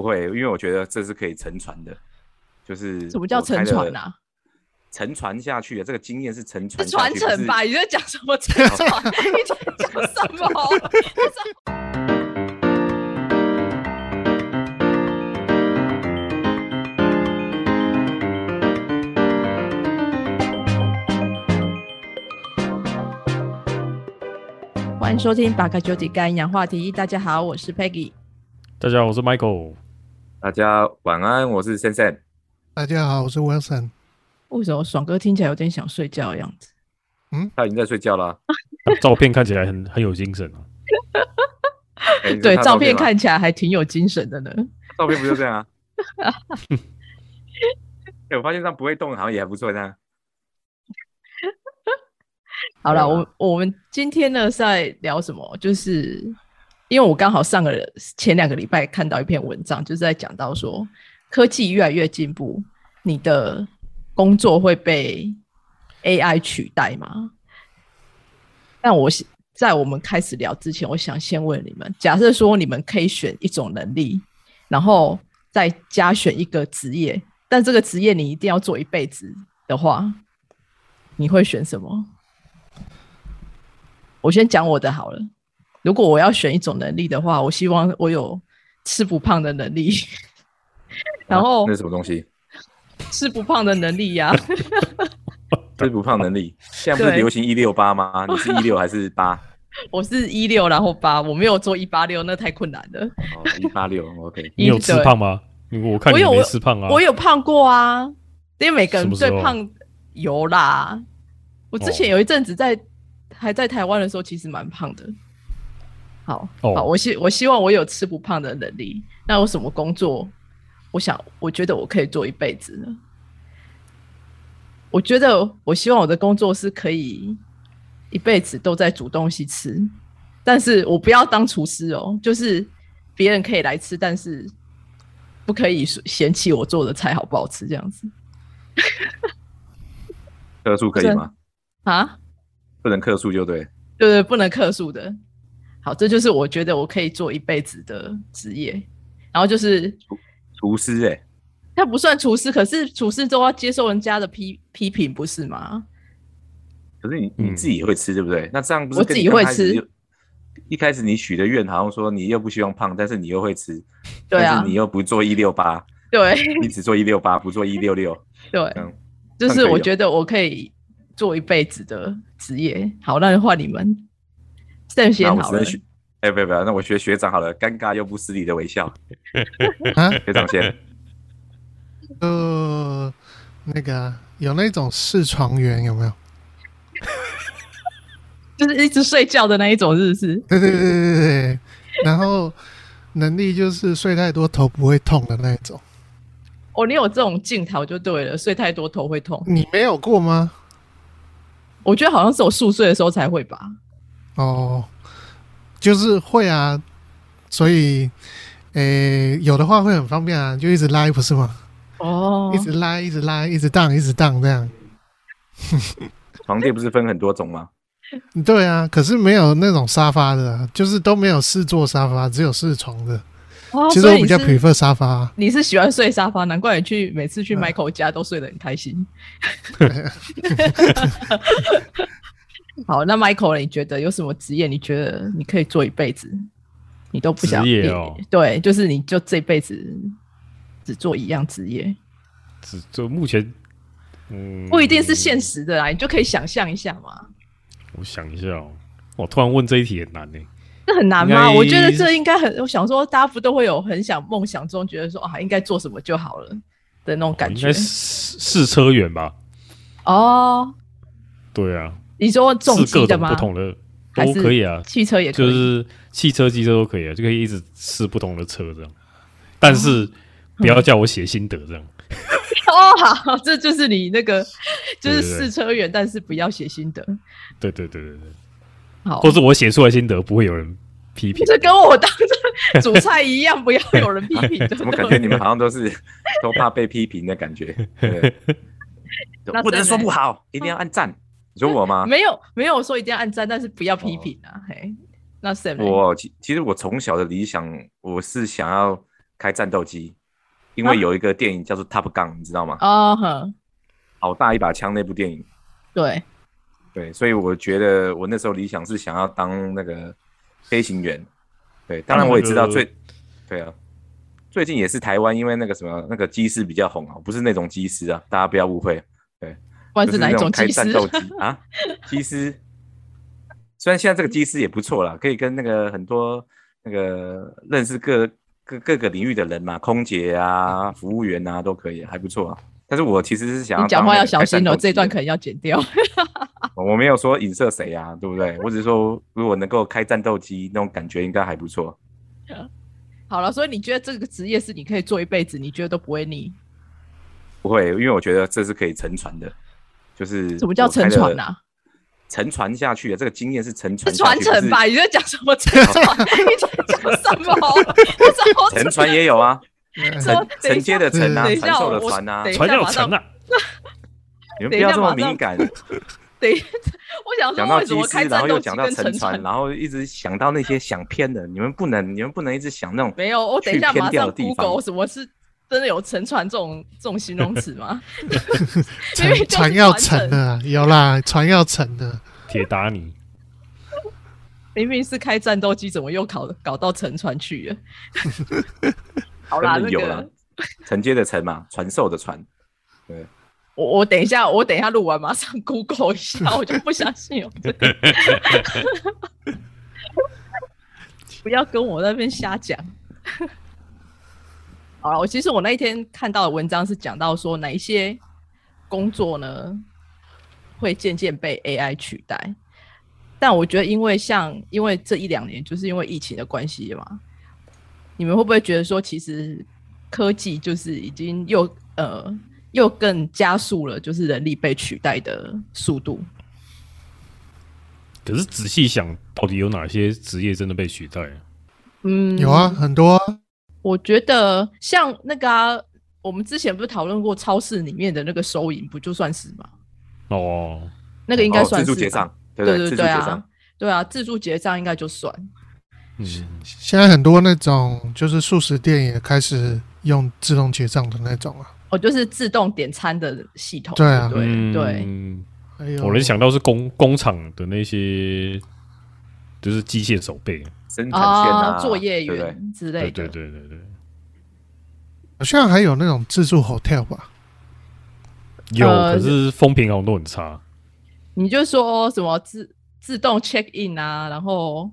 不会，因为我觉得这是可以沉传的，就是什么叫沉船啊？沉传下去的这个经验是沉传是传承吧？？你在讲什么沉船？你在讲什么？欢迎收听《八卡九体干营养话题》。大家好，我是 Peggy。大家好，我是 Michael。大家晚安，我是森森。大家好，我是 Wilson。为什么爽哥听起来有点想睡觉的样子？嗯他已经在睡觉了啊。照片看起来很 很有精神啊。对，照片看起来还挺有精神的呢。照片不就这样啊？哎，我发现他不会动，好像也还不错。这样好了，我我们今天呢是在聊什么？就是因为我刚好上个前两个礼拜看到一篇文章，就是在讲到说科技越来越进步，你的工作会被 AI 取代吗？但我在我们开始聊之前，我想先问你们：假设说你们可以选一种能力，然后再加选一个职业，但这个职业你一定要做一辈子的话，你会选什么？我先讲我的好了。如果我要选一种能力的话，我希望我有吃不胖的能力，然后啊那是什么东西？吃不胖的能力呀、吃不胖能力。现在不是流行一六八吗？你是一六还是八？我是一六，然后八，我没有做一八六，那太困难了。哦，一八六，OK。你有吃胖吗？我看你我有没吃胖啊。我有胖过啊，因为每个人什么时候对胖有啦。我之前哦有一阵子在、还在台湾的时候，其实蛮胖的。好，哦好，我希我希望我有吃不胖的能力。那有什么工作？我想，我觉得我可以做一辈子呢。我觉得，我希望我的工作是可以一辈子都在煮东西吃，但是我不要当厨师哦，就是别人可以来吃，但是不可以嫌弃我做的菜好不好吃这样子 克数可以吗？啊？不能克数就对。对对，不能克数的。好，这就是我觉得我可以做一辈子的职业。然后就是厨师哎，他不算厨师，可是厨师都要接受人家的批批评，不是吗？可是你你嗯自己也会吃，对不对？那这样不是我自己会吃？一开始你许的愿好像说你又不希望胖，但是你又会吃，对啊但是你又不做一六八，对 你只做一六八，不做一六六，对，嗯，就是我觉得我可以做一辈子的职业。好，那就换你们。先好了那我只能，学，哎，不不，那我学学长好了，尴尬又不失礼的微笑，啊，学长先，呃，那个啊有那种试床员有没有？就是一直睡觉的那一种，是不是？对对对对对对。然后能力就是睡太多头不会痛的那一种。哦，你有这种镜头就对了，睡太多头会痛。你没有过吗？我觉得好像是我宿睡的时候才会吧。哦，就是会啊。所以，诶、有的话会很方便啊，就一直拉，不是吗？哦一直拉，一直拉，一直荡，一直荡这样。床垫不是分很多种吗？对啊，可是没有那种沙发的啊、就是都没有四座沙发，只有四床的。哦其实我比较 prefer 沙发啊、你是喜欢睡沙发，难怪你去每次去嗯 Michael 家都睡得很开心。好，那 Michael，你觉得有什么职业？你觉得你可以做一辈子，你都不想职业哦你对，就是你就这辈子只做一样职业，只做目前，嗯，不一定是现。实的啦，你就可以想象一下嘛。我想一下哦，我突然问这一题很难呢。这很难吗？我觉得这应该很，我想说，大家不都会有很想梦想中觉得说啊，应该做什么就好了的那种感觉应该试试车员吧？哦。对啊，你说重试各种机的吗？不同的都可以啊，汽车也可以。就是汽车、机车都可以啊，就可以一直试不同的车这样。但是不要叫我写心得这样。哦，好，这就是你那个，就是试车员，但是不要写心得。对对对对对，好，或是我写出来心得不会有人批评。这跟我当初煮菜一样，不要有人批评的。怎么感觉你们好像都是都怕被批评的感觉？对 不能说不好，一定要按赞。你说我吗？没有没有说一定要按赞，但是不要批评啊。嘿，那 Sam，我其其实我从小的理想，我是想要开战斗机，因啊为有一个电影叫做《Top Gun》，你知道吗？哦哼，好大一把枪那部电影。对，对，所以我觉得我那时候理想是想要当那个飞行员。对，当然我也知道最，对啊，最近也是台湾因为那个什么那个机师比较红啊，不是那种机师啊，大家不要误会，不管是哪一那种开种技师，战斗机啊，机师。虽然现在这个机师也不错啦，可以跟那个很多那个认识各各各个领域的人嘛，空姐啊、服务员啊都可以，还不错啊。但是我其实是想要你讲话要小心哦，这一段可能要剪掉。我没有说影射谁啊，对不对？我只是说，如果能够开战斗机，那种感觉应该还不错。好了，所以你觉得这个职业是你可以做一辈子，你觉得都不会腻？不会，因为我觉得这是可以沉船的，就是什么叫沉船啊？沉船下去的这个经验是沉传是下去传承吧？你在讲什么沉船？你在讲什么？沉船也有啊，说承承接的承啊，等一下传授的我传啊等，一传要马上成啊！你们不要这么敏感，等一下，我想讲到机师，么开战然后又讲到沉船，然后一直想到那些想偏的，你们不能，你们不能一直想那种没有，我等一下去偏马上掉的地方 Google 什么是真的有沉船这种 这种形容词吗？因船要沉的啊，有啦，船要沉的。铁达尼，明明是开战斗机，怎么又搞搞到沉船去了？好啦，有啦个，承接的承嘛，传授的传，对我我等一下，我等一下录完马上 Google 一下，我就不相信有这个。不要跟我那边瞎讲。好了，我其实我那一天看到的文章是讲到说哪一些工作呢会渐渐被 AI 取代，但我觉得因为像因为这一两年就是因为疫情的关系嘛，你们会不会觉得说其实科技就是已经又呃又更加速了，就是人力被取代的速度？可是仔细想，到底有哪些职业真的被取代啊？嗯，有啊，，很多啊我觉得像那个啊，我们之前不是讨论过超市里面的那个收银，不就算是吗？哦，那个应该哦算是吧、自助结账，对对对，啊，，对啊，自助结账应该就算。嗯，现在很多那种就是素食店也开始用自动结账的那种啊。哦，就是自动点餐的系统。对啊对嗯对，我能想到是工工厂的那些，就是机械手背，生产线啊，作业对对？员之类对的。对对对对，好像还有那种自助 hotel 吧？有，呃可是风评好像都很差。你就说什么自自动 check in 啊，然后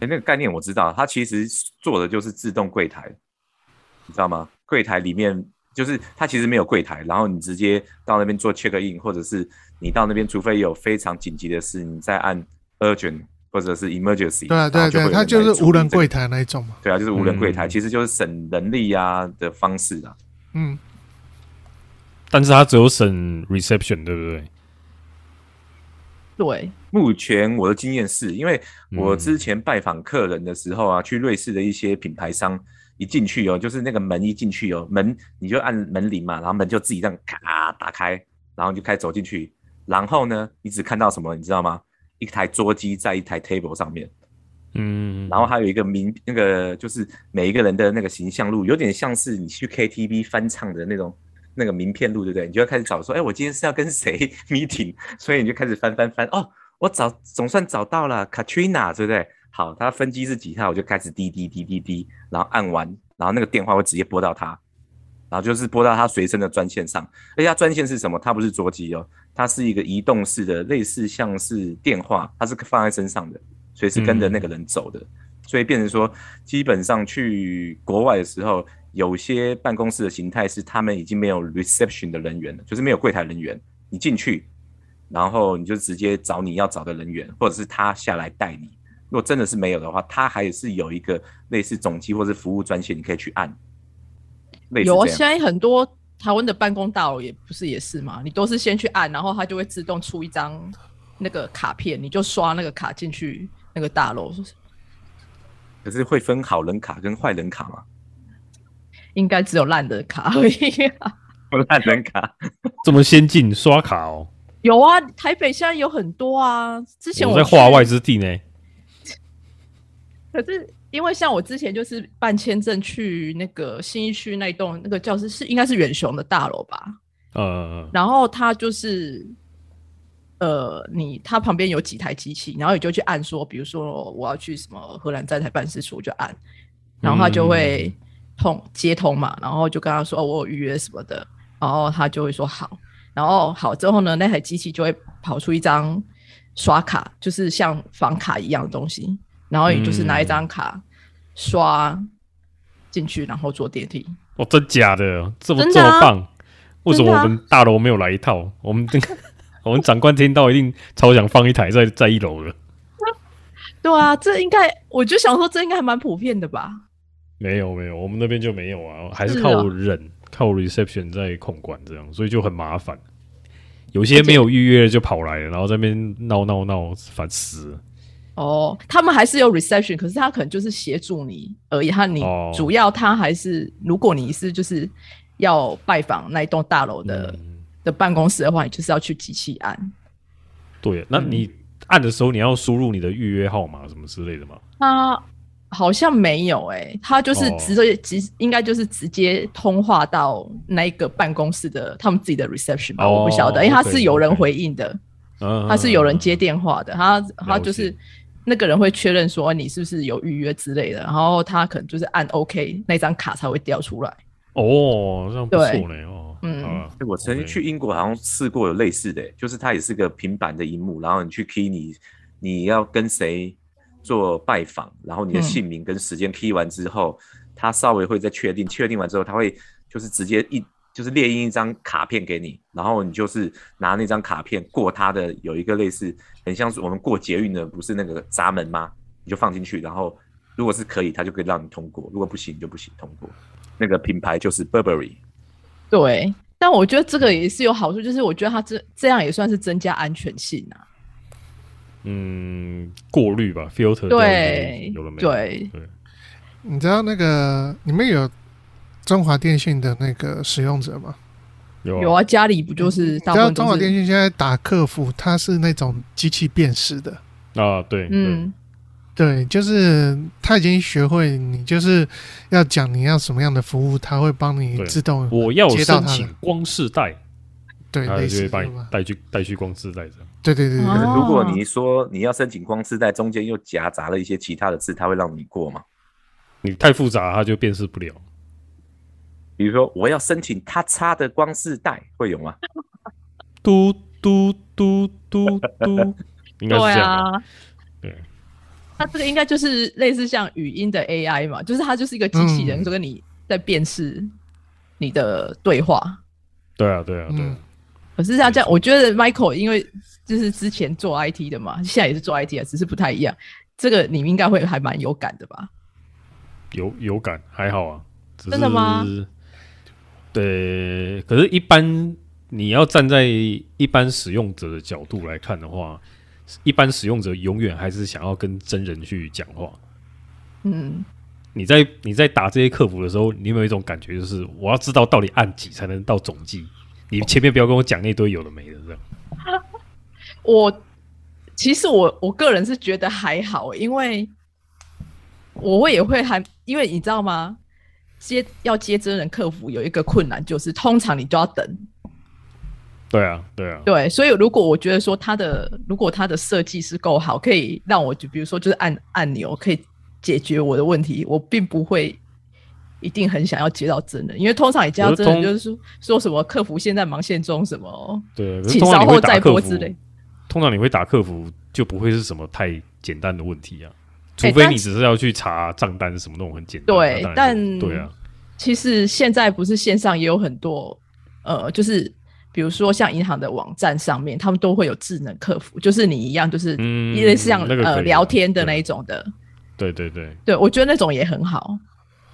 哎，那个概念我知道，它其实做的就是自动柜台，你知道吗？柜台里面就是它其实没有柜台，然后你直接到那边做 check in，或者是你到那边，除非有非常紧急的事，你再按 urgent 或者是 emergency，对啊，对啊对啊，然后会有它就是无人柜。台那一种嘛。对啊，就是无人柜台，嗯其实就是省人力啊的方式啊。嗯，但是它只有省 reception，对不对？对，目前我的经验是，因为我嗯之前拜访客人的时候啊，去瑞士的一些品牌商，一进去哦，就是那个门一进去哦，门你就按门铃嘛，然后门就自己这样咔打开，然后你就开始走进去，然后呢，你只看到什么，你知道吗？一台桌机在一台 table 上面，嗯，然后还有一个名那个就是每一个人的那个形象录，有点像是你去 KTV 翻唱的那种那个名片录，对不对？你就要开始找说，哎，我今天是要跟谁 meeting，所以你就开始翻翻翻，哦，我找总算找到了 Katrina，对不对？好，他分机是几号，我就开始滴滴滴滴滴，然后按完，然后那个电话会直接拨到他，然后就是拨到他随身的专线上，而且他专线是什么？它不是座机哦，它是一个移动式的，类似像是电话，它是放在身上的，随时跟着那个人走的，所以变成说，基本上去国外的时候，有些办公室的形态是他们已经没有 reception 的人员了，就是没有柜台人员，你进去，然后你就直接找你要找的人员，或者是他下来带你。如果真的是没有的话，他还是有一个类似总机或是服务专线，你可以去按。类似有啊，现在很多台湾的办公大楼也不是也是嘛，你都是先去按，然后它就会自动出一张那个卡片，你就刷那个卡进去那个大楼，可是会分好人卡跟坏人卡吗？应该只有烂的卡而已、啊。烂人卡，这么先进，刷卡哦，有啊，台北现在有很多啊。之前我我在化外之地呢。可是因为像我之前就是办签证去那个新一区那一栋那个教室是应该是远雄的大楼吧，呃，然后他就是，呃，你他旁边有几台机器，然后你就去按说，比如说我要去什么荷兰在台办事处，我就按，然后他就会通接通嘛，然后就跟他说、哦、我有预约什么的，然后他就会说好，然后好之后呢，那台机器就会跑出一张刷卡，就是像房卡一样的东西，然后也就是拿一张卡刷进去，然后坐电梯。哦，真假的，这么啊这么棒？为什么我们大楼没有来一套？我们这个我们长官听到一定超想放一台在在一楼的。对啊，这应该我就想说，这应该还蛮普遍的吧？没有没有，我们那边就没有啊，还是靠人、靠 reception 在控管这样，所以就很麻烦。有些没有预约的就跑来了，然后在那边闹闹闹，烦死了。哦，他们还是有 reception，可是他可能就是协助你而已。他你哦主要他还是，如果你是就是要拜访那一栋大楼的、嗯的办公室的话，你就是要去机器按。对，那嗯你按的时候你要输入你的预约号码什么之类的吗？他好像没有诶、他就是哦直接直、应该就是直接通话到那一个办公室的他们自己的 reception 吧，哦我不晓得，因为他是有人回应的。嗯，他是有人接电话的，他他就是那个人会确认说你是不是有预约之类的，然后他可能就是按 OK 那张卡才会掉出来。哦，这样不错嘞哦。嗯。我曾经去英国好像试过有类似的、欸就是它也是个平板的荧幕，然后你去 key 你你要跟谁做拜访，然后你的嗯。姓名跟时间 key 完之后，他稍微会再确定，确定完之后，他会就是直接一就是列印一张卡片给你，然后你就是拿那张卡片过它的有一个类似很像是我们过捷运的不是那个闸门吗？你就放进去，然后如果是可以，它就可以让你通过；如果不行就不行通过。那个品牌就是 Burberry。对，但我觉得这个也是有好处，就是我觉得它这这样也算是增加安全性啊。嗯，过滤吧，filter 对有了没有？对，对，你知道那个你们有中华电信的那个使用者吗？有有啊，家里不就是你知道大部分都是中华电信现在打客服，它是那种机器辨识的，啊，对，嗯。对，就是他已经学会，你就是要讲你要什么样的服务，他会帮你自动，我要申请光世代，对类他就会把似的嘛，你带去带去光世代这样。对对对对，哦如果你说你要申请光丝带，中间又夹杂了一些其他的字，他会让你过吗？你太复杂，他就辨识不了。比如说我要申请他插的光丝带，会有吗？嘟嘟嘟嘟嘟，应该是对这样对，它这个应该就是类似像语音的 AI 嘛，就是它就是一个机器人，嗯就跟你在辨识你的对话。对啊，对啊，对啊嗯。可是像这样，我觉得 Michael 因为就是之前做 IT 的嘛，现在也是做 IT 啊，只是不太一样。这个你们应该会还蛮有感的吧？有有感还好啊，真的吗？对，可是，一般你要站在一般使用者的角度来看的话，一般使用者永远还是想要跟真人去讲话。嗯，你在你在打这些客服的时候，你有没有一种感觉，就是我要知道到底按几才能到总计？你前面不要跟我讲那堆有的没的，这样。我其实我我个人是觉得还好，因为我会也会还，因为你知道吗？接要接真人客服有一个困难，就是通常你都要等。对啊，对啊，对，所以如果我觉得说它的如果它的设计是够好，可以让我就比如说就是按按钮可以解决我的问题，我并不会一定很想要接到真人，因为通常你接到真人就是说说什么客服现在忙线中什么，对请稍后再拨之类。通常你会打客服，就不会是什么太简单的问题啊，除非你只是要去查账单什么那种很简单。对但对啊，其实现在不是线上也有很多，呃，就是比如说像银行的网站上面，他们都会有智能客服，就是你一样，就是嗯类似像、呃聊天的那一种的。对对对，对，我觉得那种也很好。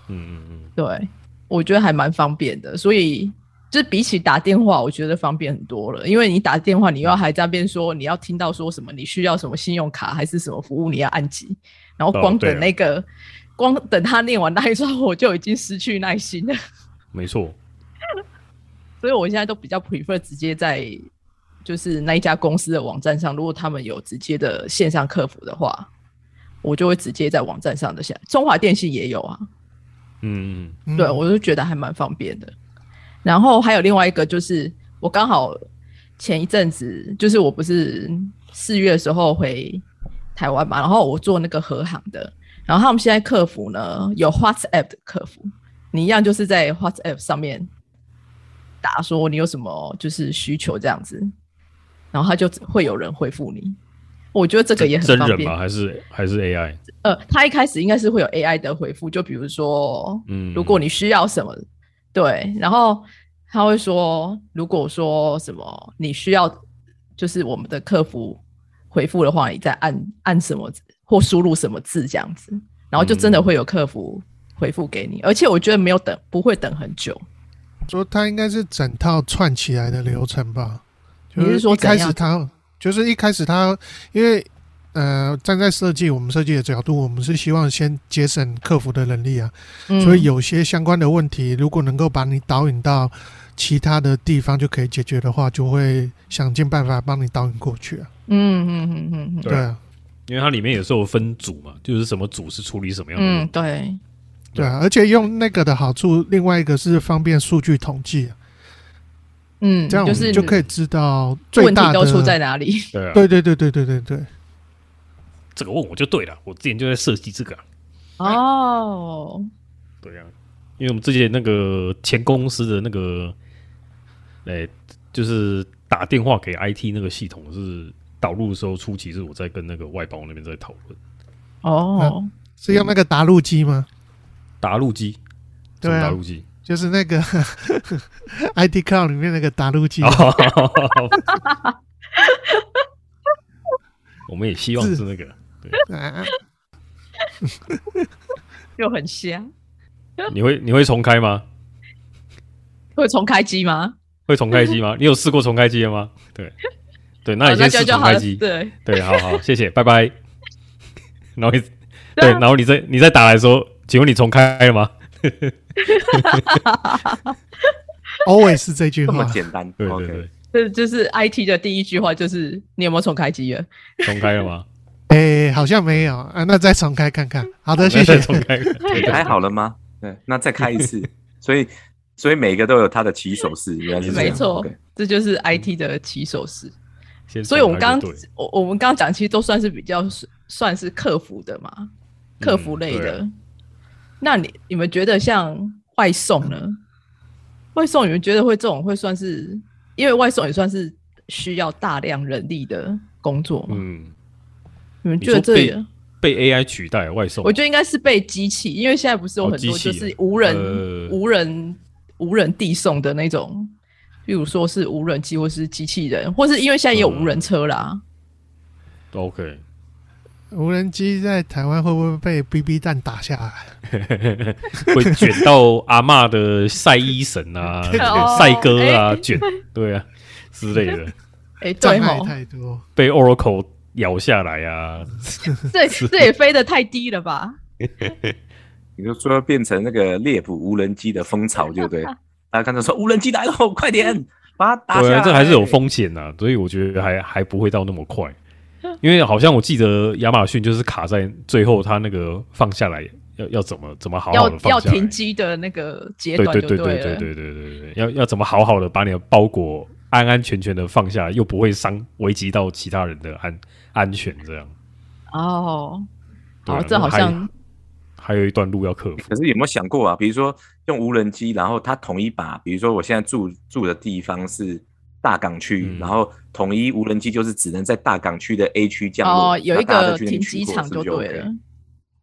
嗯嗯嗯，对，我觉得还蛮方便的，所以就是比起打电话，我觉得方便很多了。因为你打电话，你又要还在那边说你要听到说什么，你需要什么信用卡还是什么服务，你要按几，然后光等那个，光等他念完那一串，我就已经失去耐心了。没错，所以我现在都比较 prefer 直接在就是那一家公司的网站上，如果他们有直接的线上客服的话，我就会直接在网站上的下。中华电信也有啊，嗯，嗯对我就觉得还蛮方便的。然后还有另外一个就是，我刚好前一阵子就是我不是四月的时候回台湾嘛，然后我做那个和行的，然后他们现在客服呢有 WhatsApp 的客服，你一样就是在 WhatsApp 上面打说你有什么就是需求这样子，然后他就会有人回复你。我觉得这个也很方便真人吗？。还是还是 AI？呃，他一开始应该是会有 AI 的回复，就比如说，嗯如果你需要什么，对，然后他会说，如果说什么你需要，就是我们的客服回复的话，你再按按什么字或输入什么字这样子，然后就真的会有客服回复给你，而且我觉得没有等，不会等很久。说它应该是整套串起来的流程吧？就你是说开始他就是一开始他，因为呃，站在设计我们设计的角度，我们是希望先节省客服的能力啊，嗯所以有些相关的问题，如果能够把你导引到其他的地方就可以解决的话，就会想尽办法帮你导引过去啊。嗯嗯嗯嗯嗯。对对啊，因为它里面也是有分组嘛，就是什么组是处理什么样的嗯，对，对啊，而且用那个的好处，另外一个是方便数据统计啊，嗯，这样我就是们就可以知道最大的问题都出在哪里。对啊，对对对对对对对，这个问我就对了，我之前就在设计这个啊、哦，对啊，因为我们之前那个前公司的那个，诶、就是打电话给 IT 那个系统是导入的时候，初期是我在跟那个外包那边在讨论哦，是用那个打录机吗？打录机，什对啊打录机？就是那个 ID Cloud 里面那个打录机，哦 我们也希望是那个，啊 又很香。你会你会重开吗？会重开机吗？会重开机吗？你有试过重开机的吗？对对，那好你先试。重开机。对，对，好好，谢谢，拜拜。然后你 对，然后你再你再打来说，请问你重开了吗？always 是这句这么话。简单。对对 OK 对，这就是 IT 的第一句话，就是你有没有重开机了？重开了吗？哎，好像没有啊，那再重开看看。好的，谢谢再。重开。你开好了吗？对，那再开一次。所以，所以每个都有它的起手式，原来是这样。没错这就是 IT 的起手式。先所以我们刚我我们刚刚讲，其实都算是比较是算是客服的嘛，客服类的。那你你们觉得像外送呢？外送你们觉得会这种会算是，因为外送也算是需要大量人力的工作嘛？嗯，你们觉得这个？被 AI 取代外送，我觉得应该是被机器，因为现在不是有哦很多就是无人、呃无人无人递送的那种，比如说是无人机或是机器人，或是因为现在也有无人车啦。OK，无人机在台湾会不会被 BB 弹打下来？会卷到阿嬷的晒衣绳啊、哦晒哥啊哎卷，对啊之类的，哎、障对哦，太多。被 Oracle 咬下来啊，这这也飞得太低了吧？你就说变成那个猎捕无人机的风潮，对不对？大家看到说无人机来了，快点把它打下来。对啊，这还是有风险呐、所以我觉得还还不会到那么快，因为好像我记得亚马逊就是卡在最后，它那个放下来要要怎么怎么好好要的放下来，要停机的那个阶对段就对对对了。对对对对对，要要怎么好好的把你的包裹安安全全的放下，又不会伤危及到其他人的安安全，这样。哦，好，啊这好像还有一段路要克服。可是有没有想过啊？比如说用无人机，然后它统一把，比如说我现在住住的地方是大港区，嗯然后统一无人机就是只能在大港区的 A 区降落，哦，有一个停机场取货是不是对了。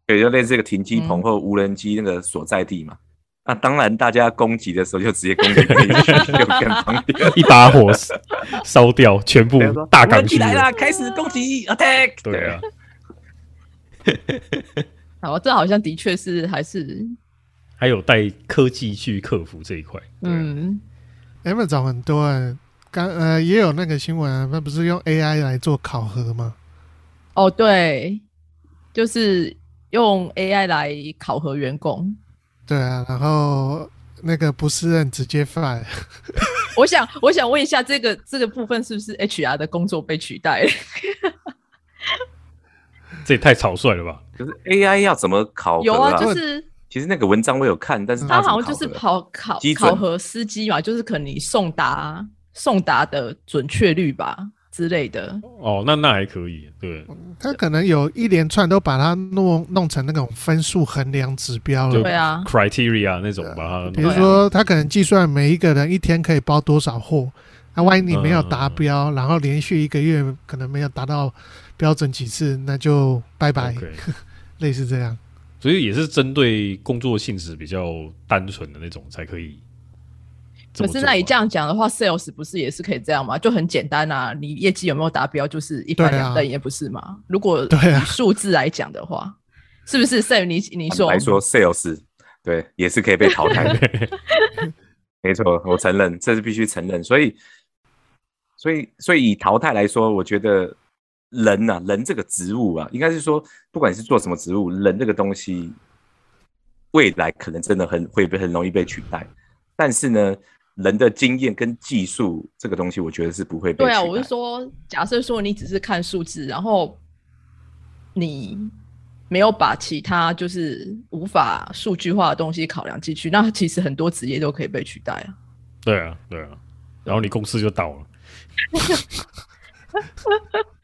对，就类似这个停机棚嗯或无人机那个所在地嘛。那当然，大家攻击的时候就直接攻击这一区，就更方便。一把火烧掉全部大港区来啦，开始攻击，attack！对啊，好，这好像的确是还是还有带科技去克服这一块。嗯，嗯，Amazon 很多啊，刚呃也有那个新闻啊，那不是用 AI 来做考核吗？哦，对，就是用 AI 来考核员工。对啊，然后那个不是人直接 fire，我想，我想问一下，这个这个部分是不是 HR 的工作被取代了？这也太草率了吧？就是 AI 要怎么考核有啊，啊？就是其实那个文章我有看，但是他好像就是考考考核司机嘛，就是可能你送达送达的准确率吧之类的。哦，那那还可以，对，他可能有一连串都把它弄弄成那种分数衡量指标就了。对啊，criteria 那种把它比如说，他可能计算每一个人一天可以包多少货，那、万一你没有达标，然后连续一个月可能没有达到标准几次，那就拜拜 类似这样。所以也是针对工作性质比较单纯的那种才可以。可是那你这样讲的话，sales 不是也是可以这样吗？就很简单啊，你业绩有没有达标，就是一翻对啊两瞪眼，不是吗？如果数字来讲的话，是不是？Sam，你你说来说 sales 对也是可以被淘汰的。没错，我承认，这是必须承认。所以，所以，所以以淘汰来说，我觉得人呐、人这个职务啊，应该是说，不管是做什么职务，人这个东西，未来可能真的很会被很容易被取代。但是呢，人的经验跟技术这个东西，我觉得是不会被取代。对啊，我是说，假设说你只是看数字，然后你没有把其他就是无法数据化的东西考量进去，那其实很多职业都可以被取代啊。对啊，对啊，然后你公司就倒了。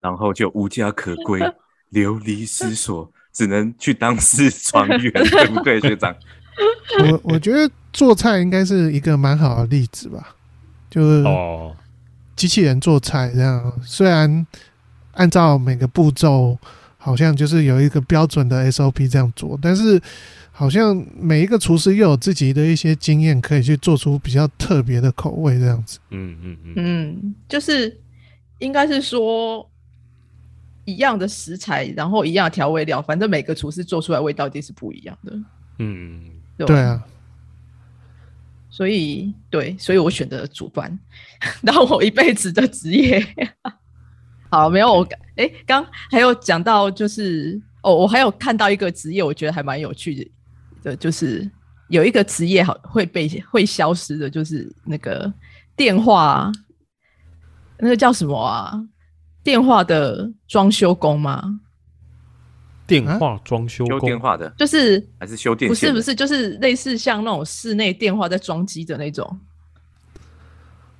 然后就无家可归，流离失所，只能去当四川员，对不对，学长？我我觉得做菜应该是一个蛮好的例子吧，就是哦，机器人做菜这样，虽然按照每个步骤好像就是有一个标准的 SOP 这样做，但是好像每一个厨师又有自己的一些经验，可以去做出比较特别的口味这样子。嗯嗯嗯，嗯，就是应该是说一样的食材，然后一样的调味料，反正每个厨师做出来味道一定是不一样的，嗯，对？对啊，所以对，所以我选择煮饭，然后我一辈子的职业。好，没有我哎，刚还有讲到就是哦，我还有看到一个职业，我觉得还蛮有趣的，的就是有一个职业好会被会消失的，就是那个电话，那个叫什么啊？电话的装修工吗？电话装修修工电话的就是还是修电线的？不是不是，就是类似像那种室内电话在装机的那种。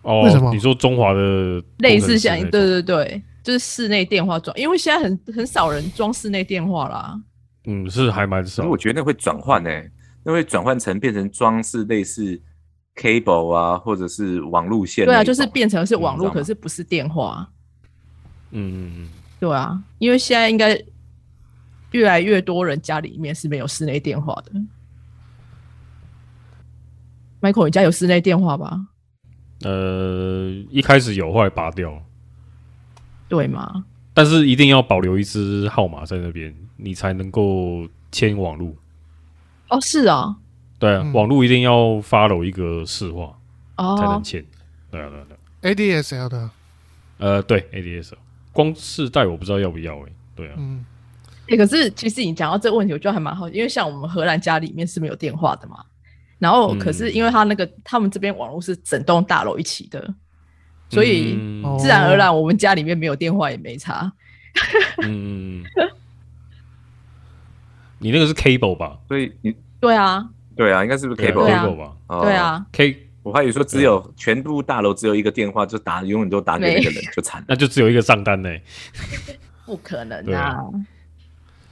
哦，为什么你说中华的类似像像对对对，就是室内电话装，因为现在很很少人装室内电话啦。嗯，是还蛮可少是我觉得那会转换呢，那会转换成变成装饰类似 cable 啊，或者是网路线那对啊，就是变成是网络，你知道吗可是不是电话。嗯嗯嗯，对啊，因为现在应该越来越多人家里面是没有室内电话的。Michael，你家有室内电话吧？呃，一开始有，后来拔掉了，对吗？但是一定要保留一支号码在那边，你才能够签网路。哦，是啊，对啊，嗯网路一定要 follow 一个市话哦才能哦，签。对啊，对啊，对啊。ADSL 的，呃，对 ADS，光世代我不知道要不要哎、对啊，嗯，欸可是其实你讲到这个问题，我觉得还蛮好，因为像我们荷兰家里面是没有电话的嘛，然后可是嗯因为他那个他们这边网络是整栋大楼一起的，所以自然而然我们家里面没有电话也没差。你那个是 cable 吧？所以你对啊，对啊，应该是不是 cable？吧？哦。对，啊，，K 我还以为说只有全部大楼只有一个电话，就打永远都打给那个人，就惨了。那就只有一个账单呢、不可能对啊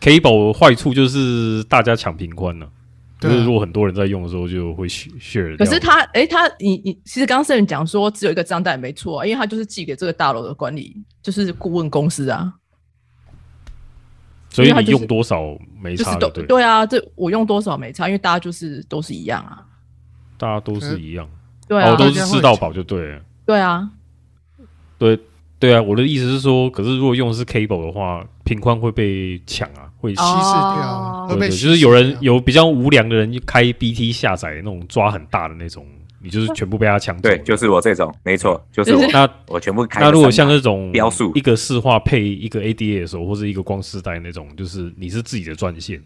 ！cable 坏处就是大家抢频宽了，就是如果很多人在用的时候，就会 share。可是他，哎、他你你，其实刚刚圣人讲说只有一个账单也没错啊，因为他就是寄给这个大楼的管理，就是顾问公司啊，所以你用多少没就是都差的，对，对啊，这我用多少没差，因为大家就是都是一样啊，大家都是一样，对啊，哦，都是吃到饱就对了。对啊，对对啊，我的意思是说，可是如果用的是 cable 的话，频宽会被抢啊，会稀释掉对对就是有人有比较无良的人就开 BT 下载那种抓很大的那种，你就是全部被他抢走。对，就是我这种，没错，就是我，那我全部开。那如果像这种标速一个市话配一个 ADA 的时候或者一个光丝带那种，就是你是自己的专线，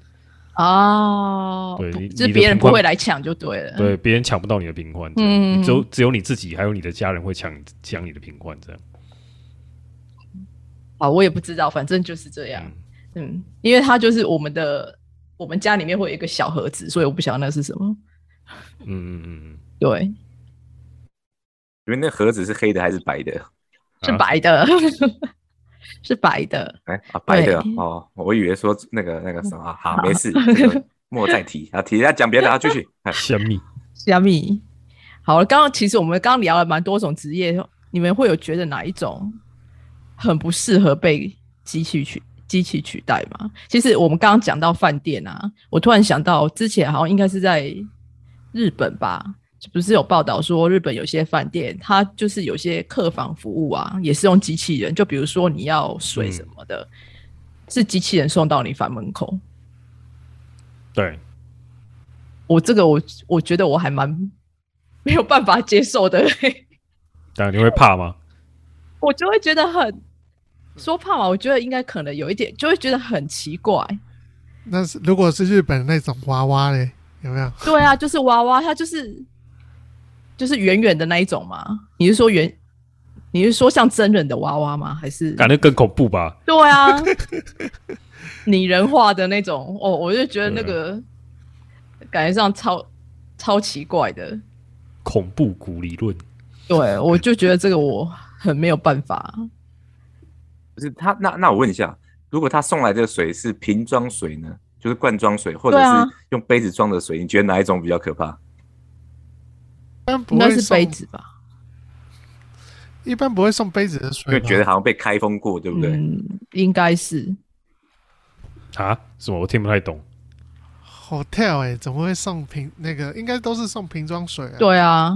哦，对就是别人不会来抢就对了，对，别人抢不到你的频宽，这样嗯你只有只有你自己还有你的家人会抢抢你的频宽，这样。啊，我也不知道，反正就是这样。嗯，因为它就是我们的，我们家里面会有一个小盒子，所以我不晓得那是什么。嗯嗯嗯嗯，对，因为那盒子是黑的还是白的？是白的，是白的。哎啊，白的哦，我以为说那个那个什么，啊好，没事，莫再提啊，提他讲别的啊，继续。哎香蜜虾米。好了，刚刚其实我们刚刚聊了蛮多种职业，你们会有觉得哪一种很不适合被机器取机器取代吗？其实我们刚刚讲到饭店啊，我突然想到之前好像应该是在日本吧，不是有报道说日本有些饭店，它就是有些客房服务啊，也是用机器人，就比如说你要水什么的，是机器人送到你房门口。对，我这个我我觉得我还蛮没有办法接受的。当然你会怕吗？我就会觉得很说怕嘛，我觉得应该可能有一点，就会觉得很奇怪。那是如果是日本那种娃娃嘞，有没有？对啊，就是娃娃，它就是就是圆圆的那一种吗。你是说圆？你是说像真人的娃娃吗？还是感觉更恐怖吧？对啊，拟人化的那种？哦，我就觉得那个感觉上超超奇怪的。恐怖谷理论，对，我就觉得这个我很没有办法。不是他，那那我问一下，如果他送来的水是瓶装水呢，就是罐装水，或者是用杯子装的水，你觉得哪一种比较可怕？一般不应该是会送杯子吧？一般不会送杯子的水吧，因为觉得好像被开封过，对不对？嗯，应该是。啊？什么？我听不太懂。hotel 哎、怎么会送瓶那个？应该都是送瓶装水啊。，对啊，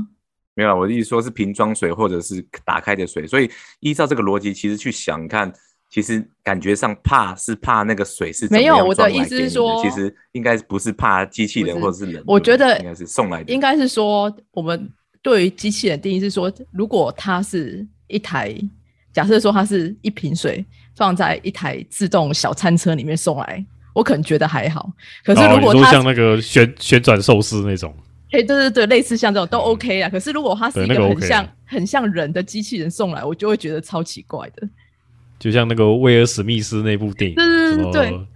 没有啦，我的意思说是瓶装水或者是打开的水，所以依照这个逻辑，其实去想看，其实感觉上怕是怕那个水是没有我的意思是说其实应该不是怕机器人或者是人，我觉得应该是送来的，应该是说我们对于机器人定义是说，如果它是一台，假设说它是一瓶水放在一台自动小餐车里面送来，我可能觉得还好。可是哦如果它像那个旋旋转寿司那种，哎、对对对，类似像这种都 OK 啊。可是如果它是一个个很 OK 像、很像人的机器人送来，我就会觉得超奇怪的。就像那个威尔史密斯那部电影，对对对对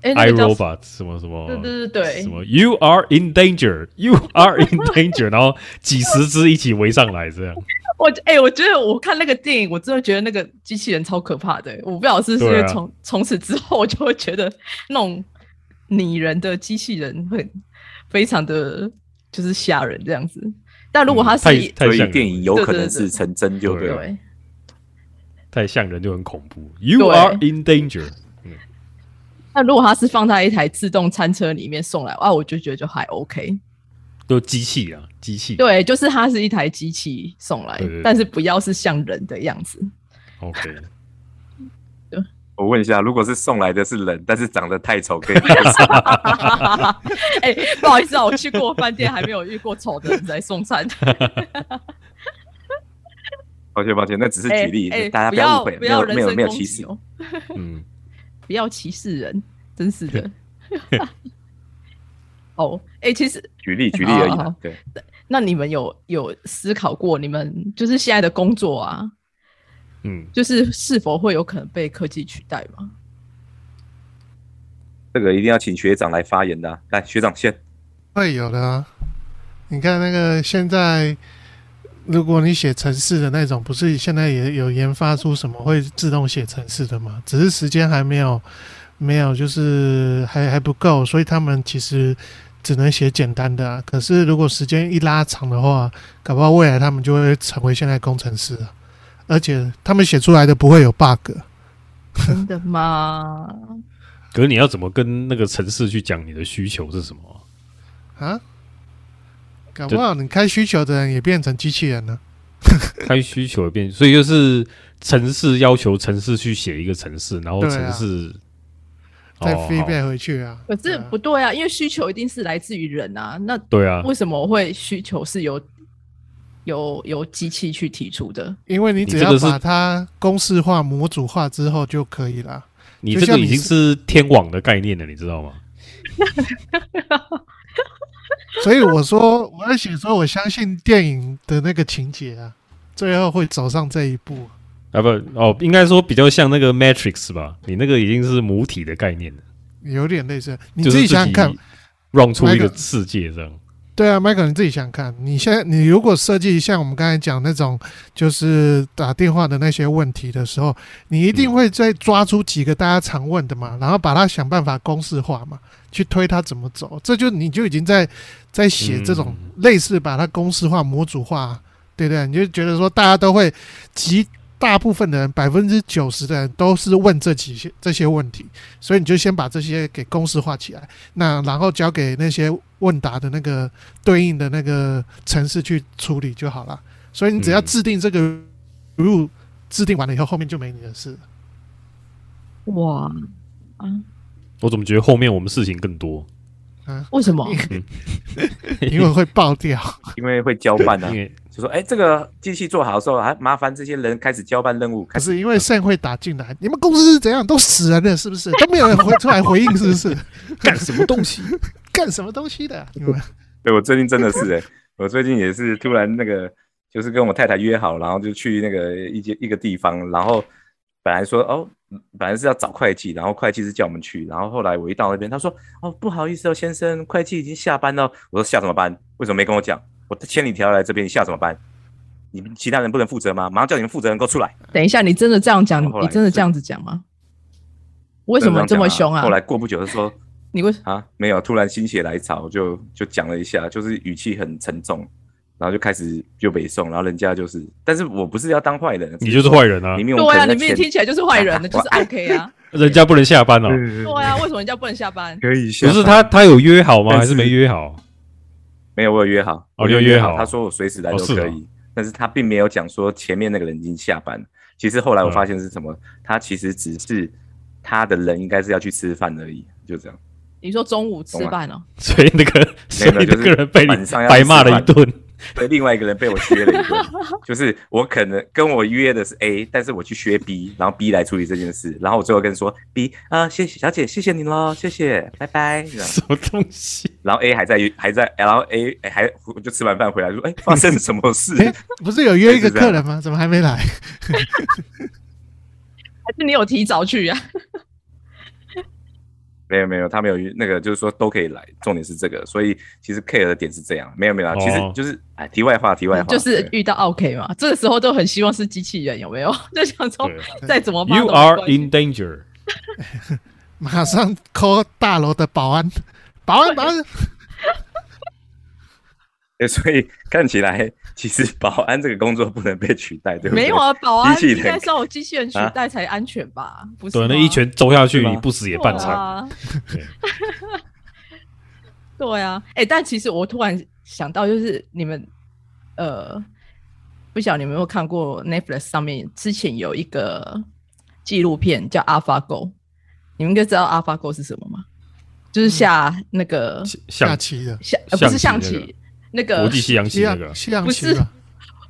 哎、那 I 个叫 Robot 什么什么，对对对对什么 You are in danger, You are in danger，然后几十只一起围上来，这样我哎、我觉得我看那个电影，我真的觉得那个机器人超可怕的。我不晓得是不是从从此之后，我就会觉得那种拟人的机器人会非常的就是吓人这样子。但如果他是所以太电影有可能是成真，就对了。对，太像人就很恐怖。You are in danger，那如果他是放在一台自动餐车里面送来，啊，我就觉得就还 OK。都机器啊，机器。对，就是它是一台机器送来，但是不要是像人的样子。，OK，我问一下，如果是送来的是人，但是长得太丑，可以 哎、不好意思啊，我去过饭店，还没有遇过丑的人来送餐。抱歉抱歉，那只是哎举例，哎大家不要要误会，没有没有没有歧视。嗯，不要歧视人，真是的。哦，哎、其实 举例举例而已好好好。嘛对，那你们有有思考过，你们就是现在的工作啊，嗯，就是是否会有可能被科技取代吗？这个一定要请学长来发言的啊。来，学长先。会有的啊。你看那个现在，如果你写程式的那种，不是现在也有研发出什么会自动写程式的吗？只是时间还没有没有，就是还还不够，所以他们其实只能写简单的啊。可是如果时间一拉长的话，搞不好未来他们就会成为现在工程师了，而且他们写出来的不会有 bug。真的吗？可是你要怎么跟那个城市去讲你的需求是什么啊？啊，搞不好你开需求的人也变成机器人了。开需求也变，所以就是城市要求城市去写一个城市，然后城市再哦 feedback 回去啊。可是不对啊，因为需求一定是来自于人啊。那对啊，为什么会需求是由由由机器去提出的？因为你只要把它公式化、模组化之后就可以了。你这个已经是天网的概念了，你知道吗？所以我说，我在写说，我相信电影的那个情节啊，最后会走上这一步。啊不哦，应该说比较像那个 Matrix 吧，你那个已经是母体的概念了，有点类似。你自己想想看，，run 出一个世界这样。对啊，Michael，你自己想想看，你现在你如果设计像我们刚才讲那种，就是打电话的那些问题的时候，你一定会再抓出几个大家常问的嘛，然后把它想办法公式化嘛，去推它怎么走，这就你就已经在在写这种类似把它公式化、模组化，对不对？你就觉得说大家都会极大部分的人，百分之九十的人都是问这几些这些问题，所以你就先把这些给公式化起来，那然后交给那些问答的那个对应的那个城市去处理就好了。所以你只要嗯制定这个 rule，、制定完了以后，后面就没你的事了。哇啊，我怎么觉得后面我们事情更多？为什么？因为会爆掉。因为会交办啊因，为就说哎，这个机器做好的时候，还麻烦这些人开始交办任务，可是因为肾会打进来，你们公司是怎样都死人了，是不是？都没有人回出来回应，是不是？干什么东西？干什么东西的？你们对我最近真的是哎、我最近也是突然那个，就是跟我太太约好，然后就去那个一间一个地方，然后本来说哦，本来是要找会计，然后会计是叫我们去，然后后来我一到那边，他说哦不好意思哦，先生，会计已经下班了。我说下什么班？为什么没跟我讲？我千里迢迢来这边，你下什么班？你们其他人不能负责吗？马上叫你们负责人给我出来。等一下，你真的这样讲？你真的这样子讲吗？为什么这么凶啊后？来过不久就说你为什啊，没有，突然心血来潮就就讲了一下，就是语气很沉重，然后就开始就北宋，然后人家就是，但是我不是要当坏人，你就是坏人啊明！明我对啊，你可能在前明明听起来就是坏人的，就是 OK 啊。人家不能下班哦。对啊，为什么人家不能下班？可以下不是他，他有约好吗？还是没约好？没有，我有约好，哦我有约好他说我随时来都可以，但是他并没有讲说前面那个人已经下班。其实后来我嗯发现是什么，他其实只是他的人应该是要去吃饭而已，就这样。你说中午吃饭哦？所以那个，所以那就是个人被白骂了一顿。对，另外一个人被我削了一个，就是我可能跟我约的是 A，但是我去削 B，然后 B 来处理这件事，然后我最后跟说 B 啊、谢谢小姐，谢谢您喽，谢谢，拜拜。什么东西？然后 A 还在还在，然后 A 哎还我就吃完饭回来说，哎，发生什么事？哎，不是有约一个客人吗？怎么还没来？还是你有提早去啊？没有没有，他没有约那个，就是说都可以来，重点是这个，所以其实 care 的点是这样，没有没有啊，其实哦就是哎，题外话，题外话，就是遇到 OK 嘛，这个时候都很希望是机器人，有没有？就想说再怎么骂，You are in danger。马上 call 大楼的保安，保安保安，对所以看起来其实 保安这个工作不能被取代，对不对？没有啊，保安应该是要有机器人取啊代才安全吧？不是对，那一拳揍下去，你不死也半残。对啊 哎、但其实我突然想到，就是你们呃，不晓得你们有没有看过 Netflix 上面之前有一个纪录片叫《AlphaGo》，你们应该知道 AlphaGo 是什么吗？就是下那个下象棋的下、呃、不是象象棋棋，那个国际西洋棋那个。西洋不是棋吧？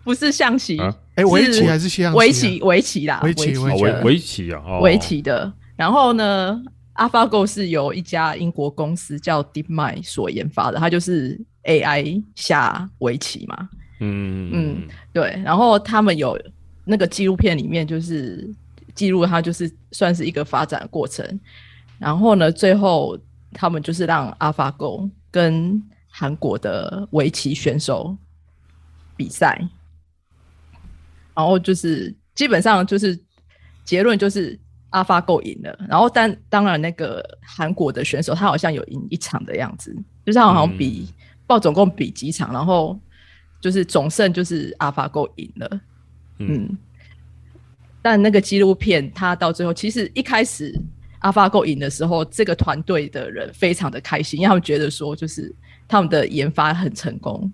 不是象棋，围棋还是西洋围棋棋围棋啦，围棋围棋围围棋啊，哦。围棋的。然后呢，AlphaGo 是由一家英国公司叫 DeepMind 所研发的，它就是 AI 下围棋嘛。嗯。嗯嗯对，然后他们有那个纪录片里面就是记录它就是算是一个发展过程，然后呢，最后他们就是让 AlphaGo 跟韩国的围棋选手比赛，然后就是基本上就是结论就是 AlphaGo 赢了，然后但当然那个韩国的选手他好像有赢一场的样子，就是他好像比、嗯不知道总共比几场，然后就是总胜就是 AlphaGo 赢了，嗯。嗯，但那个纪录片他到最后其实一开始 AlphaGo 赢的时候，这个团队的人非常的开心，因为他们觉得说就是他们的研发很成功，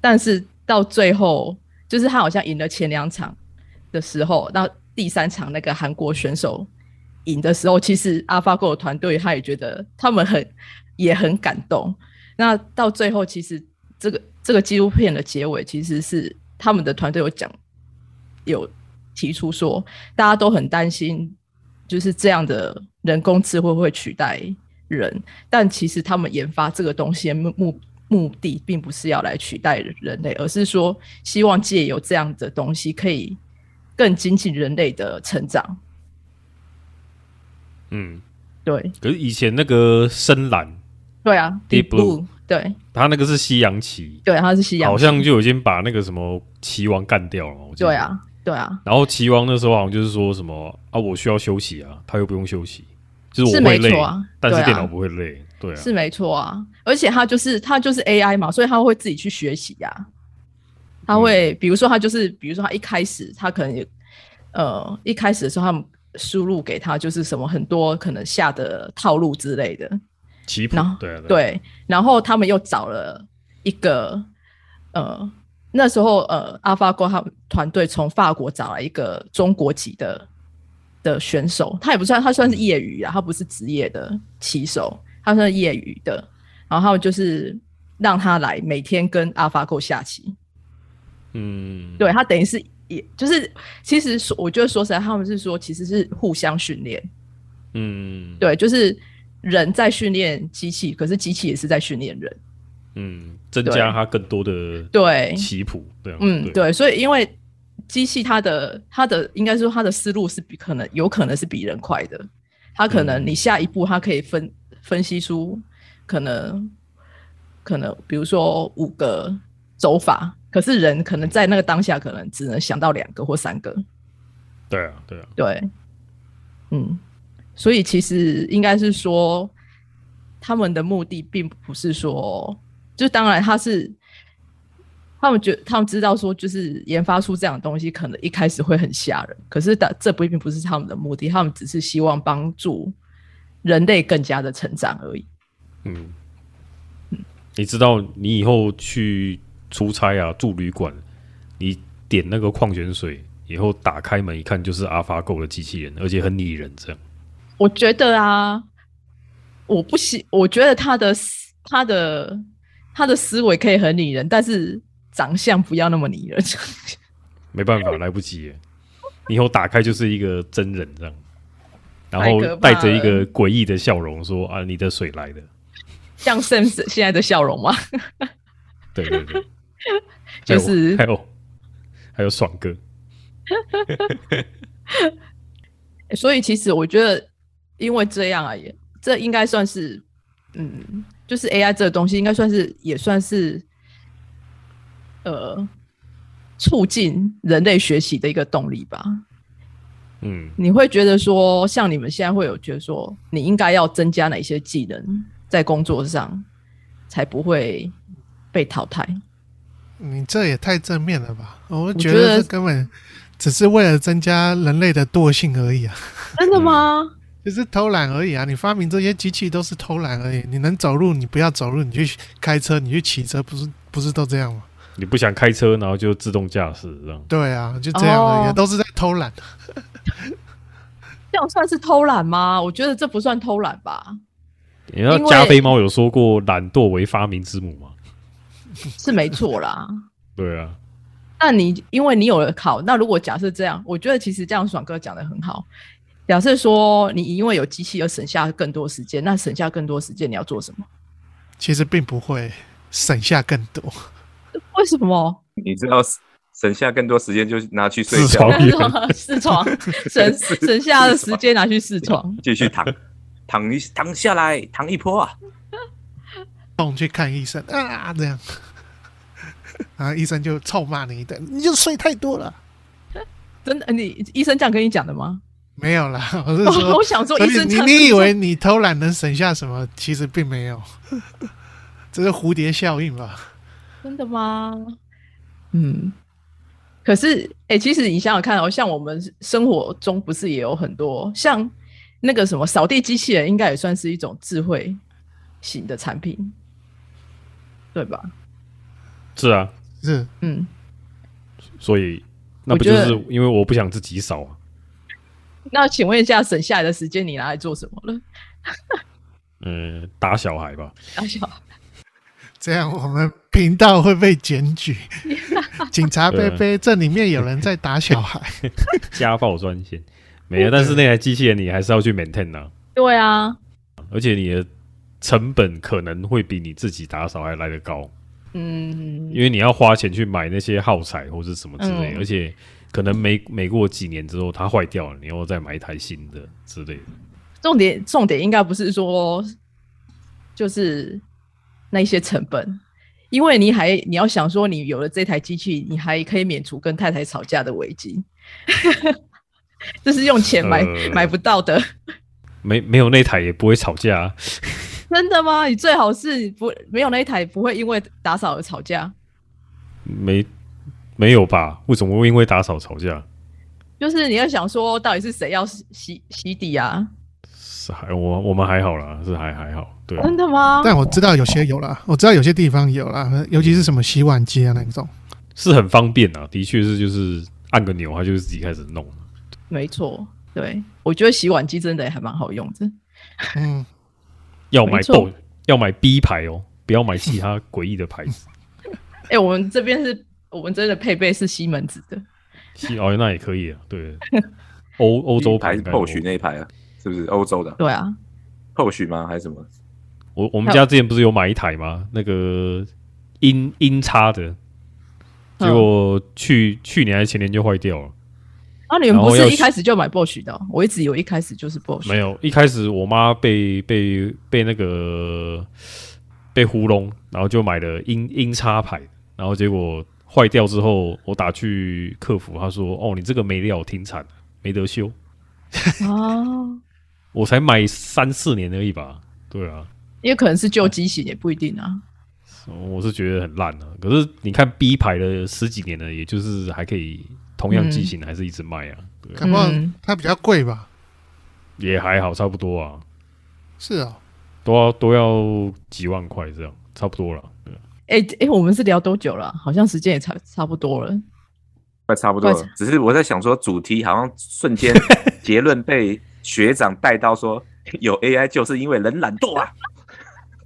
但是到最后就是他好像赢了前两场的时候，那第三场那个韩国选手赢的时候，其实 AlphaGo 的团队他也觉得他们很也很感动。那到最后，其实这个这个纪录片的结尾其实是他们的团队有讲，有提出说，大家都很担心，就是这样的人工智慧会取代人，但其实他们研发这个东西的目目目的并不是要来取代人类，而是说希望借由这样的东西可以更接近人类的成长。嗯，对，可是以前那个深蓝，对啊 Deep Blue 对。他那个是西洋棋，对，他是西洋棋，好像就已经把那个什么棋王干掉了。我记得对啊，对啊，然后棋王那时候好像就是说什么啊，我需要休息啊，他又不用休息，就是是我会累，没错但是电脑不会累，对啊，是没错啊，而且它就是它就是 AI 嘛，所以它会自己去学习呀、它会，比如说它就是，比如说它一开始它可能也呃一开始的时候，他们输入给它就是什么很多可能下的套路之类的，棋谱，对啊，对然后他们又找了一个呃那时候呃 AlphaGo 他们团队从法国找了一个中国籍的的选手，他也不算他算是业余啊，他不是职业的棋手，他算是业余的，然后就是让他来每天跟 AlphaGo 下棋，嗯，对他等于是也就是其实说我觉得说实在，他们是说其实是互相训练，嗯，对，就是人在训练机器，可是机器也是在训练人，嗯，增加他更多的对，棋谱，对啊，嗯，对，所以因为机器它的它的应该说它的思路是比可能有可能是比人快的，它可能嗯你下一步它可以分分析出可能可能比如说五个走法，可是人可能在那个当下可能只能想到两个或三个，对啊，对啊，对，嗯，所以其实应该是说，他们的目的并不是说，就当然他是他们觉他们知道说，就是研发出这样的东西，可能一开始会很吓人，可是的这不并不是他们的目的，他们只是希望帮助人类更加的成长而已。嗯，你知道你以后去出差啊，住旅馆，你点那个矿泉水以后打开门一看，就是 AlphaGo 的机器人，而且很拟人，这样。我觉得啊，我不喜，我觉得他的他的他的思维可以很拟人，但是长相不要那么拟人。没办法，来不及以后打开就是一个真人这样，然后带着一个了诡异的笑容说：“啊，你的水来的。像 Sam 现在的笑容吗？”对对对，就是还有还有还有爽哥，所以其实我觉得，因为这样啊，也这应该算是，嗯，就是 AI 这个东西，应该算是也算是，呃，促进人类学习的一个动力吧。嗯你会觉得说，像你们现在会有觉得说，你应该要增加哪些技能在工作上，才不会被淘汰？你这也太正面了吧？我觉得这根本只是为了增加人类的惰性而已啊，真的吗？就是偷懒而已啊！你发明这些机器都是偷懒而已。你能走路，你不要走路，你去开车，你去骑车，不是不是都这样吗？你不想开车，然后就自动驾驶这样。对啊，就这样而已啊、哦都是在偷懒。这样算是偷懒吗？我觉得这不算偷懒吧，你知道加菲猫有说过“懒惰为发明之母”吗？是没错啦。对啊，那你因为你有了考，那如果假设这样，我觉得其实这样爽哥讲的很好。假设说你因为有机器而省下更多时间，那省下更多时间你要做什么？其实并不会省下更多。为什么？你知道省下更多时间就拿去睡自觉，嘲试 床，省 省下的时间拿去试床。继续躺，躺一躺下来，躺一波啊！动去看医生啊，这样，然后医生就臭骂你一顿，你就睡太多了。真的，你医生这样跟你讲的吗？没有啦，我是说，我想说，医生你你以为你偷懒能省下什么？其实并没有，这是蝴蝶效应吧？真的吗？嗯，可是，哎、其实你想想看哦，像我们生活中不是也有很多像那个什么扫地机器人，应该也算是一种智慧型的产品，对吧？是啊，是嗯，所以那不就是因为我不想自己扫啊？那请问一下，省下来的时间你拿来做什么了？嗯，打小孩吧，打小这样，我们频道会被检举。警察贝贝，这里面有人在打小孩。家暴专线。没有，但是那台机器人你还是要去 maintain 啊，对啊，而且你的成本可能会比你自己打扫还来得高，嗯，因为你要花钱去买那些耗材或者什么之类，嗯。而且可能没没过几年之后它坏掉了，你又再买一台新的之类的。重点重点应该不是说就是那些成本，因为你还你要想说，你有了这台机器，你还可以免除跟太太吵架的危机，这是用钱买、呃买不到的。没没有那台也不会吵架、啊，真的吗？你最好是不没有那一台不会因为打扫而吵架，没没有吧？为什么会因为打扫吵架？就是你要想说到底是谁要洗洗洗底啊？是还我我们还好啦，是还还好，对啊，真的吗？但我知道有些有啦，我知道有些地方有啦，尤其是什么洗碗机啊那种。是很方便啊，的确是就是按个钮，它就是自己开始弄。没错，对我觉得洗碗机真的也还蛮好用的。嗯，要买没错 BO 要买 B 牌哦，不要买其他诡异的牌子。哎、我们这边是我们真的配备是西门子的，西哦，那也可以啊，对，欧欧洲牌还是应该 POS 那一排啊？是不是欧洲的对啊，POS 吗？还是什么？我我们家之前不是有买一台吗？那个音音叉的，结果去去年还是前年就坏掉了。啊，你们不是一开始就买 Bosch 的哦、我一直以为一开始就是 Bosch。没有，一开始我妈被被被那个被糊弄，然后就买了音音叉牌，然后结果坏掉之后，我打去客服，他说：“哦，你这个没料，停产，没得修。啊，”我才买三四年而已吧，对啊，也有可能是旧机型，也不一定啊。我是觉得很烂啊。可是你看 B 牌的十几年了，也就是还可以同样机型还是一直卖啊，对啊搞不好嗯它比较贵吧？也还好，差不多啊，是啊，都要都要几万块这样，差不多了。哎、哎、我们是聊多久了？好像时间也差差不多了。快差不多了。只是我在想说，主题好像瞬间结论被学长带到说，有 AI 就是因为人懒惰啊。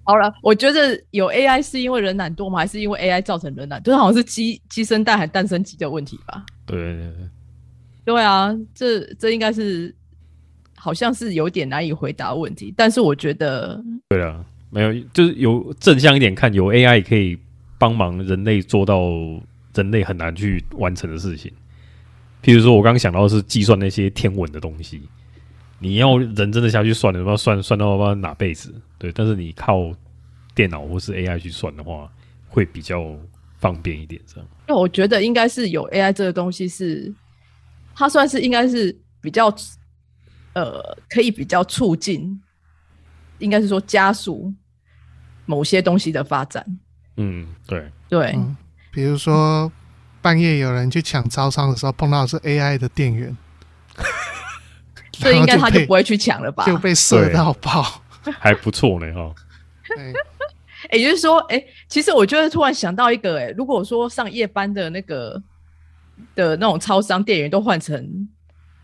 好了，我觉得有 AI 是因为人懒惰吗？还是因为 AI 造成人懒？就是好像是鸡鸡生蛋还蛋生鸡的问题吧？对对对对啊，这这应该是好像是有点难以回答问题。但是我觉得，对啊，没有，就是有正向一点看，有 AI 也可以帮忙人类做到人类很难去完成的事情。譬如说，我刚刚想到的是计算那些天文的东西，你要人真的下去算，不知道算算到不知道哪辈子，对。但是你靠电脑或是 AI 去算的话，会比较方便一点，这样。因为我觉得应该是有 AI 这个东西是，它算是应该是比较呃，可以比较促进，应该是说加速某些东西的发展。嗯，对，对，嗯，比如说半夜有人去抢招商的时候，碰到的是 AI 的店员，这应该他就不会去抢了吧？就被射到爆。还不错呢哈。对，也就是说，哎、其实我觉得突然想到一个、哎，如果说上夜班的那个的那种超商店员都换成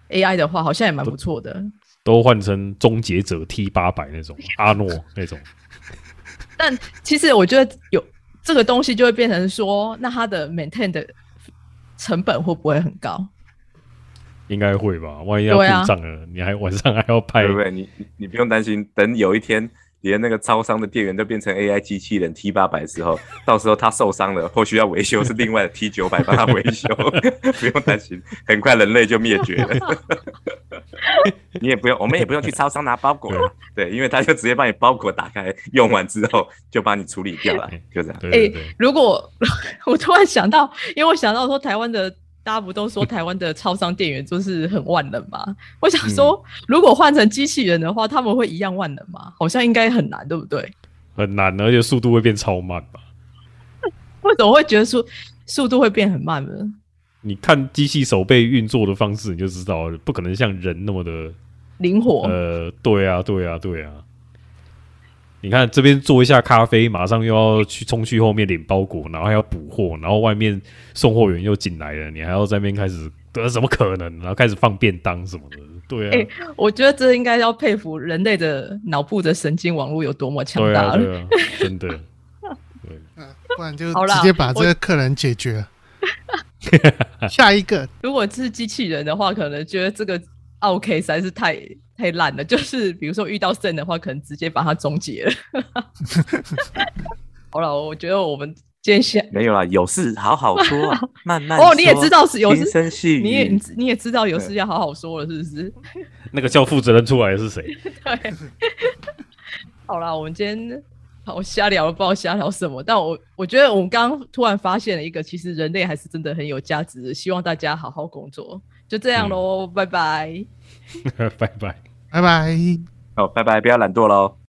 AI 的话，好像也蛮不错的。都换成终结者 T 八百那种阿诺那种，但其实我觉得有这个东西，就会变成说，那它的 maintain 的成本会不会很高？应该会吧？万一要故障了，你还晚上还要拍对不对？你你你不用担心，等有一天连那个超商的店员都变成 AI 机器人 T 八百的时候，到时候他受伤了或需要维修，是另外的 T 九百帮他维修，不用担心，很快人类就灭绝了。你也不用，我们也不用去超商拿包裹了，对，因为他就直接把你包裹打开，用完之后就帮你处理掉了，就这样。对对对，如果 我突然想到，因为我想到说台湾的。大家不都说台湾的超商店员就是很万能吗？我想说，如果换成机器人的话，他们会一样万能吗？好像应该很难，对不对？很难，而且速度会变超慢吧？为什么会觉得速速度会变很慢呢？你看机器手背运作的方式，你就知道了，不可能像人那么的灵活，呃，对啊，对啊，对啊。你看这边做一下咖啡，马上又要去冲去后面领包裹，然后还要补货，然后外面送货员又进来了，你还要在那边开始，呃，怎么可能？然后开始放便当什么的，对啊，哎我觉得这应该要佩服人类的脑部的神经网络有多么强大了。对啊，真的。嗯，不然就直接把这个客人解决。下一个，如果是机器人的话，可能觉得这个 OK 实在是太太烂了。就是比如说遇到肾的话，可能直接把它终结了。好了，我觉得我们今天下没有啦，有事好好说啊，慢慢哦，你也知道是有事，你也你也知道有事要好好说了，是不是？那个叫负责人出来的是谁？对。好啦，我们今天好瞎聊了，不知道瞎聊什么，但我我觉得我们刚刚突然发现了一个，其实人类还是真的很有价值的，希望大家好好工作。就这样喽，拜拜。拜拜。拜拜。好，拜拜，不要懒惰喽。